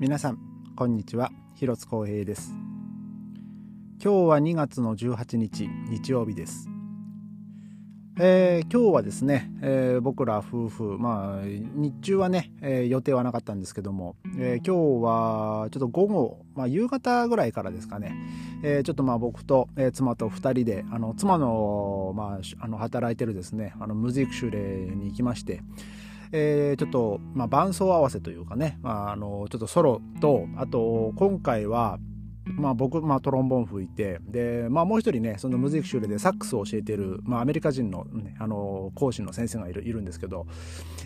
皆さんこんにちは。広津光平です。今日は2月の18日日曜日です。えー、今日はですね、えー、僕ら夫婦、まあ、日中はね、えー、予定はなかったんですけども、え今日はちょっと午後、まあ、夕方ぐらいからですかね、えちょっとまあ僕と、え妻と2人であの妻の,、まあ、あの働いてるですねあのムジックシュレに行きまして、えー、ちょっと、まあ、伴奏合わせというかね、まあ、あのちょっとソロとあと今回はまあ、僕、まあ、トロンボーン吹いてで、まあ、もう一人ねそのムズイクシューレでサックスを教えている、まあ、アメリカ人の,、ね、あの講師の先生がいるいるんですけど、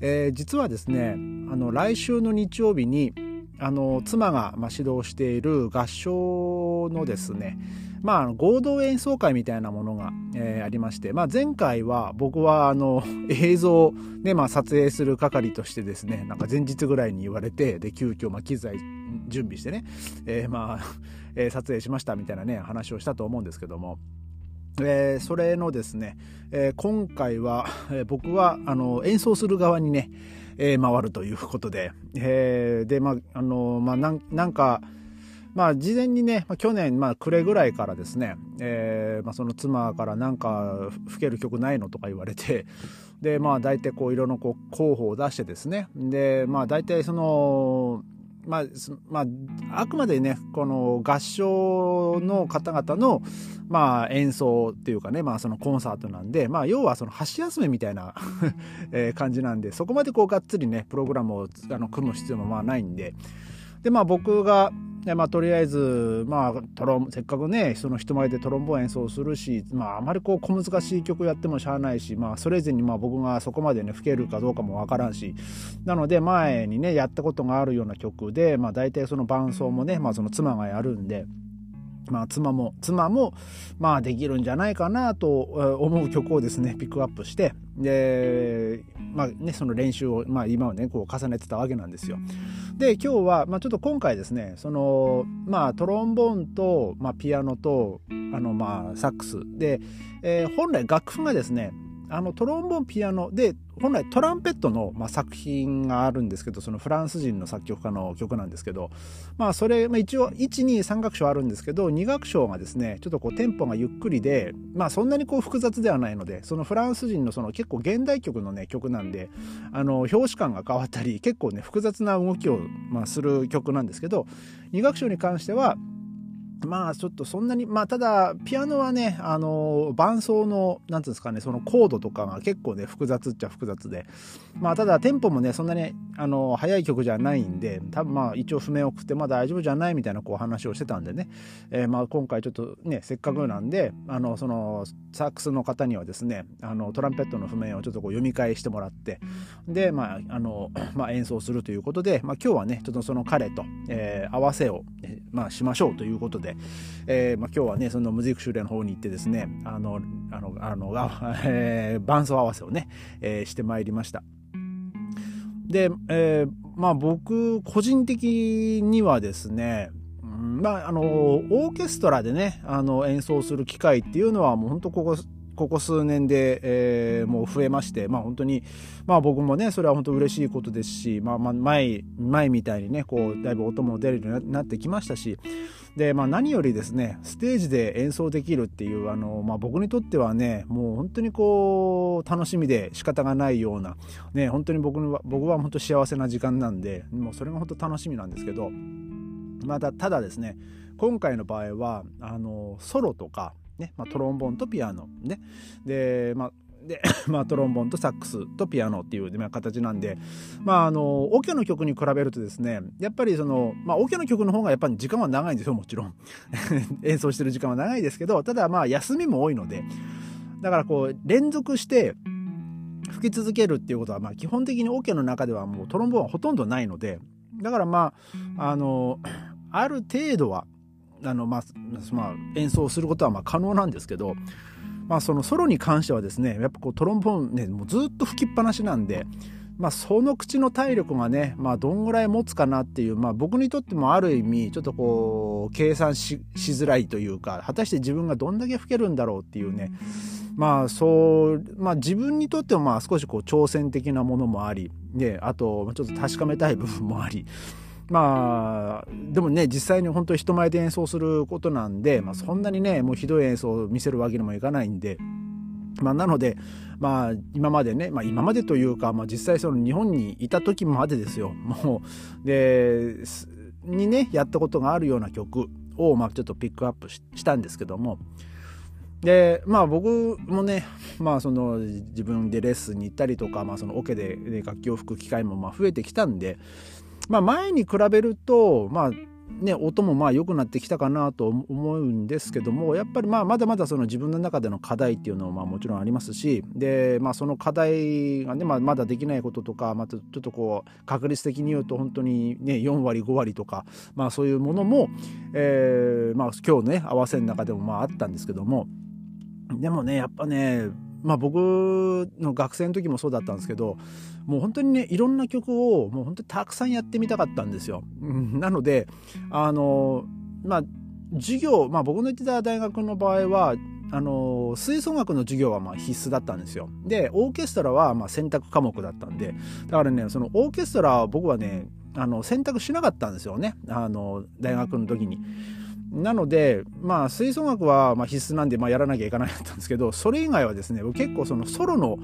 えー、実はですねあの来週の日曜日にあの妻が、まあ、指導している合唱のですねまあ、合同演奏会みたいなものが、えー、ありまして、まあ、前回は僕はあの映像で、まあ、撮影する係としてですねなんか前日ぐらいに言われてで急遽まあ機材準備してね、えー、まあ、えー、撮影しましたみたいなね話をしたと思うんですけども。えー、それのですね、えー、今回は、えー、僕はあの演奏する側にね、え、回るということで、え、でまあのまあなんかまあ事前にね、まあ、去年まあ暮れぐらいからですね、えーまあ、その妻からなんか吹ける曲ないのとか言われて でまあ大体こう色のこう候補を出してですねでまあ大体そのまあ、まあ、あくまでねこの合唱の方々の、まあ、演奏っていうかね、まあ、そのコンサートなんで、まあ、要はその箸休めみたいな え感じなんでそこまでこうがっつりねプログラムをあの組む必要もまあないんででまあ僕がでまあ、とりあえず、まあ、トロンせっかくねその人前でトロンボーン演奏するし、まあ、あまりこう小難しい曲やってもしゃあないし、まあ、それ以前にまあ僕がそこまでね吹けるかどうかもわからんしなので前にねやったことがあるような曲で、まあ、大体その伴奏もね、まあ、その妻がやるんで。まあ、妻も妻もまあできるんじゃないかなと思う曲をですねピックアップしてでまあねその練習を、まあ、今はねこう重ねてたわけなんですよ。で今日は、まあ、ちょっと今回ですねそのまあトロンボーンと、まあ、ピアノとあのまあサックス。で、えー、本来楽譜がですねあのトロンボーンピアノで本来トランペットの、まあ、作品があるんですけどそのフランス人の作曲家の曲なんですけどまあそれ、まあ、一応123楽章あるんですけど2楽章がですねちょっとこうテンポがゆっくりでまあそんなにこう複雑ではないのでそのフランス人のその結構現代曲のね曲なんであの表紙感が変わったり結構ね複雑な動きを、まあ、する曲なんですけど2楽章に関してはまあちょっとそんなにまあただピアノはねあの伴奏の何ていうんですかねそのコードとかが結構ね複雑っちゃ複雑で。まあただテンポもねそんなにあの速い曲じゃないんで多分まあ一応譜面を送ってまあ大丈夫じゃないみたいなこう話をしてたんでね、えー、まあ今回ちょっとねせっかくなんであのそのサックスの方にはですねあのトランペットの譜面をちょっとこう読み返してもらってでまああの、まあ、演奏するということで、まあ、今日はねちょっとその彼と、えー、合わせを、まあ、しましょうということでえーまあ、今日はねそのムジック修練の方に行ってですねあのあのあの、えー、伴奏合わせをね、えー、してまいりました。で、えー、まあ僕個人的にはですねまあ、あのオーケストラでねあの演奏する機会っていうのはもう本当ここここ数年で、えー、もう増えまして、まあ本当に、まあ僕もね、それは本当嬉しいことですし、まあまあ前、前みたいにね、こう、だいぶ音も出るようになってきましたし、で、まあ何よりですね、ステージで演奏できるっていう、あの、まあ僕にとってはね、もう本当にこう、楽しみで仕方がないような、ね、本当に僕は、僕は本当幸せな時間なんで、もうそれが本当楽しみなんですけど、まだ、ただですね、今回の場合は、あの、ソロとか、ねまあ、トロンボーンとピアノね。でまあで、まあ、トロンボーンとサックスとピアノっていう、まあ、形なんで、まあ、あの、オケの曲に比べるとですね、やっぱりその、まあ、オケの曲の方がやっぱり時間は長いんですよ、もちろん。演奏してる時間は長いですけど、ただまあ、休みも多いので、だからこう、連続して、吹き続けるっていうことは、まあ、基本的にオケの中ではもうトロンボーンはほとんどないので、だからまあ、あの、ある程度は、あの、まあ、まあ、演奏することはま可能なんですけど、まあ、そのソロに関してはですねやっぱこうトロンボーンねもうずっと吹きっぱなしなんで、まあ、その口の体力がね、まあ、どんぐらい持つかなっていう、まあ、僕にとってもある意味ちょっとこう計算しづらいというか果たして自分がどんだけ吹けるんだろうっていうねまあそうまあ自分にとってもまあ少しこう挑戦的なものもありであとちょっと確かめたい部分もありまあでもね実際に本当に人前で演奏することなんで、まあ、そんなにねもうひどい演奏を見せるわけにもいかないんで。まあ、なので、まあ、今までね、まあ、今までというか、まあ、実際その日本にいた時までですよ。もうでにねやったことがあるような曲を、まあ、ちょっとピックアップしたんですけども。でまあ僕もね、まあ、その自分でレッスンに行ったりとか、まあ、そのオケで、ね、楽器を吹く機会もまあ増えてきたんで、まあ、前に比べると、まあね、音もまあ良くなってきたかなと思うんですけどもやっぱりまあまだまだその自分の中での課題っていうのはまあもちろんありますしで、まあ、その課題がね、まあ、まだできないこととかまたちょっとこう確率的に言うと本当にね4割5割とか、まあ、そういうものも、えーまあ、今日ね合わせの中でもまああったんですけどもでもねやっぱねまあ、僕の学生の時もそうだったんですけどもう本当にねいろんな曲をもう本当にたくさんやってみたかったんですよ。なのであのまあ授業、まあ、僕の行ってた大学の場合はあの吹奏楽の授業はまあ必須だったんですよ。でオーケストラはまあ選択科目だったんでだからねそのオーケストラは僕はねあの選択しなかったんですよねあの大学の時に。なのでまあ吹奏楽はま必須なんでまあやらなきゃいけないかったんですけどそれ以外はですね結構そのソロの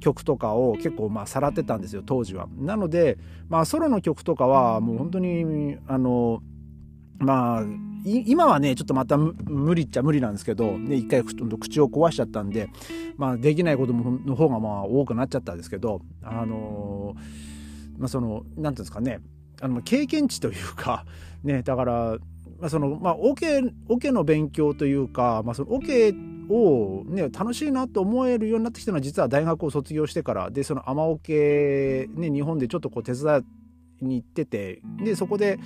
曲とかを結構まあさらってたんですよ当時は。なのでまあソロの曲とかはもう本当にあのまあ今はねちょっとまた無理っちゃ無理なんですけど、ね、一回口を壊しちゃったんで、まあ、できないことの方がまあ多くなっちゃったんですけどあのまあその何て言うんですかねあの経験値というかねだからまあ、そのまあオケオケの勉強というか、まあ、そのオケを、ね、楽しいなと思えるようになってきたのは実は大学を卒業してからでその雨オケ、ね、日本でちょっとこう手伝いに行っててでそこで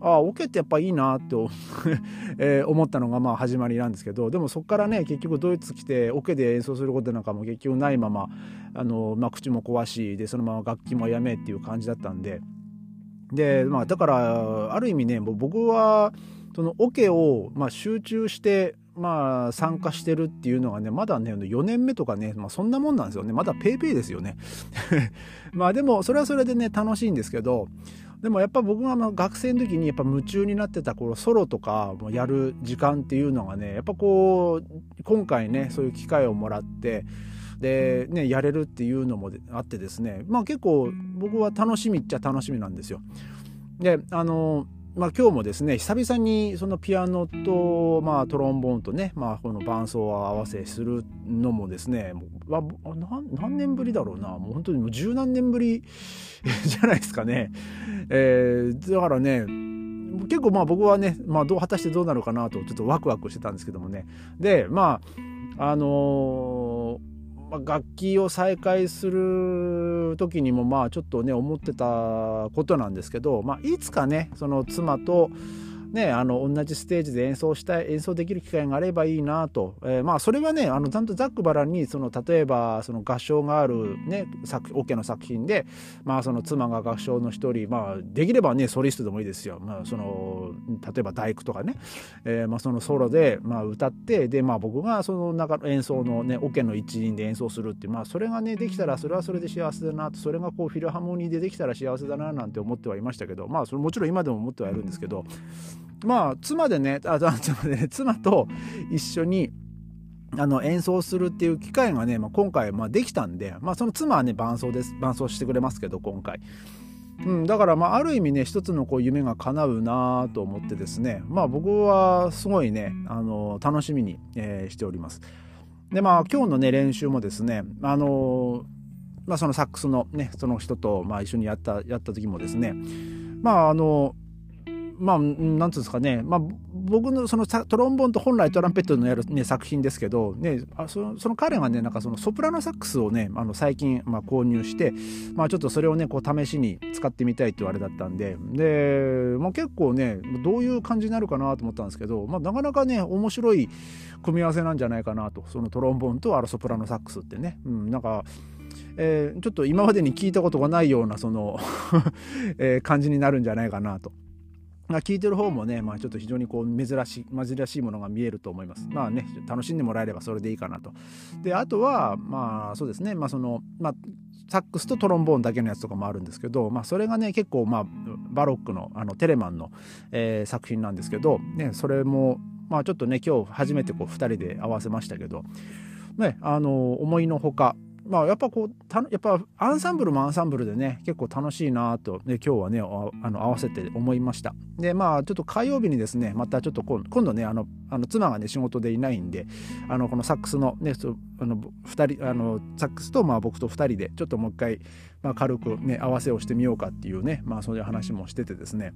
ああオケってやっぱいいなと えー、思ったのがまあ始まりなんですけどでもそこからね結局ドイツ来てオケで演奏することなんかも結局ないままあの、まあ、口も壊しでそのまま楽器もやめっていう感じだったんで。で、まあ、だからある意味ね僕はそのオケを、まあ、集中してまあ、参加してるっていうのがね、まだね、4年目とかね、まあ、そんなもんなんですよね。まだ paypay ですよね。まあでも、それはそれでね、楽しいんですけど、でもやっぱ僕が学生の時にやっぱ夢中になってた頃ソロとかもやる時間っていうのがねやっぱこう今回ねそういう機会をもらってで、ね、やれるっていうのもあってですね、まあ、結構僕は楽しみっちゃ楽しみなんですよ。であのまあ、今日もですね久々にそのピアノと、まあ、トロンボーンとね、まあ、この伴奏を合わせするのもですね何年ぶりだろうなもう本当にもう十何年ぶり じゃないですかね。えー、だからね結構まあ僕はね、まあ、どう果たしてどうなるかなとちょっとワクワクしてたんですけどもねでまああのーまあ、楽器を再開する時にもまあちょっとね思ってたことなんですけど、まあ、いつかねその妻とね、あの同じステージで演奏したい演奏できる機会があればいいなと、えー、まあそれはねあのちゃんとざっくばらんにその例えばその合唱がある、ね、オ、ケの作品で、まあ、その妻が合唱の一人、まあ、できればねソリストでもいいですよ、まあ、その例えば大工とかね、えー、まあ、そのソロで、まあ、歌ってで、まあ、僕がその中の演奏のねオ、ケの一員で演奏するって、まあ、それがねできたらそれはそれで幸せだなと。それがこうフィルハモニーでできたら幸せだななんて思ってはいましたけどまあそれもちろん今でも思ってはいるんですけど。まあ妻でねあ妻でね妻と一緒にあの演奏するっていう機会がね、まあ、今回まあできたんで、まあ、その妻はね伴奏です伴奏してくれますけど今回。うん、だからまあある意味ね一つのこう夢が叶うなと思ってですねまあ僕はすごいねあの楽しみに、えー、しております。でまあ今日のね練習もですねあのまあそのサックスのねその人とまあ一緒にやったやった時もですねまああのまあ、なんていうんですかね、まあ、僕のそのトロンボーンと本来トランペットのやる、ね、作品ですけど、ね、あそのその彼がねなんかそのソプラノサックスをねあの最近、まあ、購入して、まあ、ちょっとそれをねこう試しに使ってみたいってあれだったんでで、まあ、結構ねどういう感じになるかなと思ったんですけど、まあ、なかなかね面白い組み合わせなんじゃないかなとそのトロンボーンとあのソプラノサックスってね、うん、なんかえー、ちょっと今までに聞いたことがないようなその えー、感じになるんじゃないかなと。聞いてる方もね、まあ、ちょっと非常にこう珍しい珍しいものが見えると思います。まあね楽しんでもらえればそれでいいかなと。であとはまあそうですねまあそのまあサックスとトロンボーンだけのやつとかもあるんですけど、まあ、それがね結構まあバロックのあのテレマンの、えー、作品なんですけど、ね、それもまあちょっとね今日初めてこう2人で合わせましたけど、ね、あの思いのほかまあ、やっぱこうたやっぱアンサンブルもアンサンブルでね結構楽しいなと、ね、今日はねあの合わせて思いました。でまあちょっと火曜日にですねまたちょっと今度ねあのあの妻がね仕事でいないんであのこのサックスのねあの2人あのサックスとまあ僕と2人でちょっともう一回、まあ、軽くね合わせをしてみようかっていうねまあそういう話もしててですね。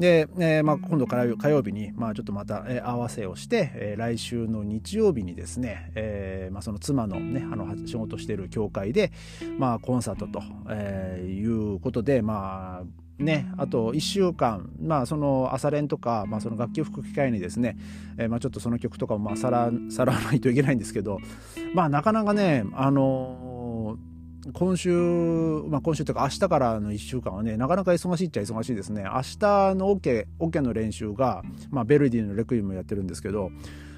で、えー、まあ、今度から火曜日に、まあ、ちょっとまた、えー、合わせをして、えー、来週の日曜日にですね、えまあ、その妻の,、ね、あの仕事している教会で、まあ、コンサートと、えいうことで、まあね、あと1週間、まあ、その朝練とか、まあ、その楽器を吹く機会にですね、えまあ、ちょっとその曲とかもまあさらさらわないといけないんですけど、まあ、なかなかね、あの今週、まあ、今週というか明日からの1週間はねなかなか忙しいっちゃ忙しいですね。明日のオケオケの練習が、まあ、ベルディのレクイムやってるんですけど、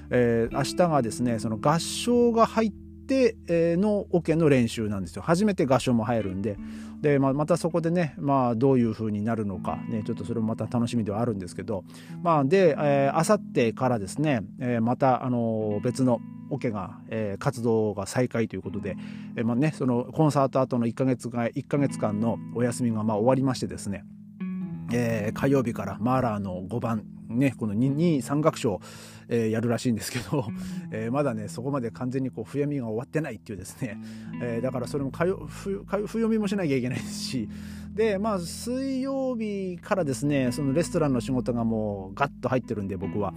えー、明日がですねその合唱が入ってのオケの練習なんですよ。初めて合唱も入るんで。で、まあ、またそこでね、まあ、どういう風になるのか、ね、ちょっとそれもまた楽しみではあるんですけど、まあ、で、えー、あさってからですね、えー、また、あの別のオケが、えー、活動が再開ということで、えーまあね、そのコンサート後の1ヶ月が1ヶ月間のお休みがまあ終わりましてですね、えー、火曜日からマーラーの5番ね、この2、2、3楽章、えー、やるらしいんですけど、えー、まだね、そこまで完全にこう、冬みが終わってないっていうですね、えー、だからそれもかよ冬冬みもしなきゃいけないですし、で、まあ、水曜日からですね、そのレストランの仕事がもうガッと入ってるんで、僕は。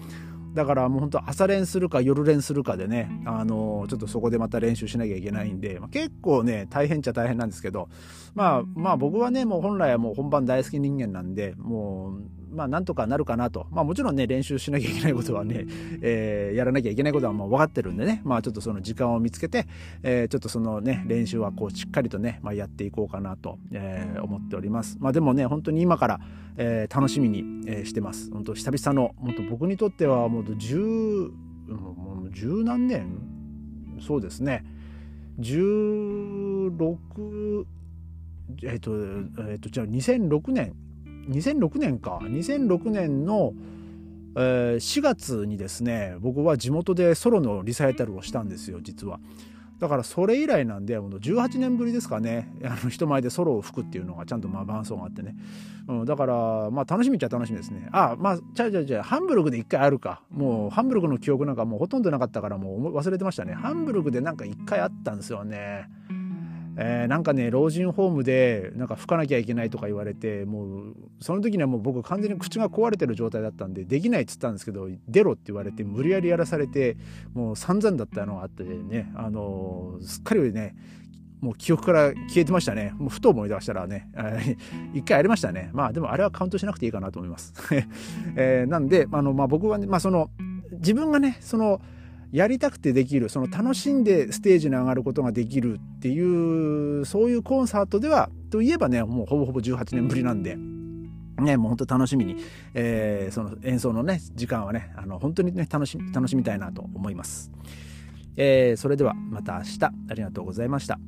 だからもう本当朝練するか夜練するかでね、あのー、ちょっとそこでまた練習しなきゃいけないんで、まあ、結構ね、大変っちゃ大変なんですけど、まあ、まあ僕はね、もう本来はもう本番大好き人間なんで、もう、まあ、なんとかなるかなと。まあ、もちろんね、練習しなきゃいけないことはね、えー、やらなきゃいけないことはもう分かってるんでね、まあ、ちょっとその時間を見つけて、えー、ちょっとそのね、練習はこう、しっかりとね、まあ、やっていこうかなと、えー、思っております。まあ、でもね、本当に今から、えー、楽しみに、えー、してます。本当久々の、本当僕にとってはもう10、もう十何年？そうですね。16、えっ、ー、と、えっ、ー、と、じゃあ2006年2006年か。2006年の、え、4月にですね僕は地元でソロのリサイタルをしたんですよ実は。だからそれ以来なんで18年ぶりですかね。あの人前でソロを吹くっていうのがちゃんとまあ伴奏があってね、うん、だからまあ楽しみっちゃ楽しみですね。あまあちゃうちゃうちゃうハンブルグで一回あるか。もうハンブルグの記憶なんかもうほとんどなかったからもう忘れてましたね。ハンブルグでなんか一回あったんですよね。えー、なんかね老人ホームでなんか吹かなきゃいけないとか言われてもうその時にはもう僕完全に口が壊れてる状態だったんでできないっつったんですけど出ろって言われて無理やりやらされてもう散々だったのがあってねあの、すっかりねもう記憶から消えてましたね。もうふと思い出したらね、一回ありましたね。まあでもあれはカウントしなくていいかなと思います。えー、なんで、あの、まあ僕はね、まあその、自分がね、その、やりたくてできるその楽しんでステージに上がることができるっていうそういうコンサートではといえばねもうほぼほぼ18年ぶりなんで。ね、もう本当楽しみに、えー、その演奏のね時間はねあの本当にね楽し楽しみたいなと思います、えー、それではまた明日ありがとうございました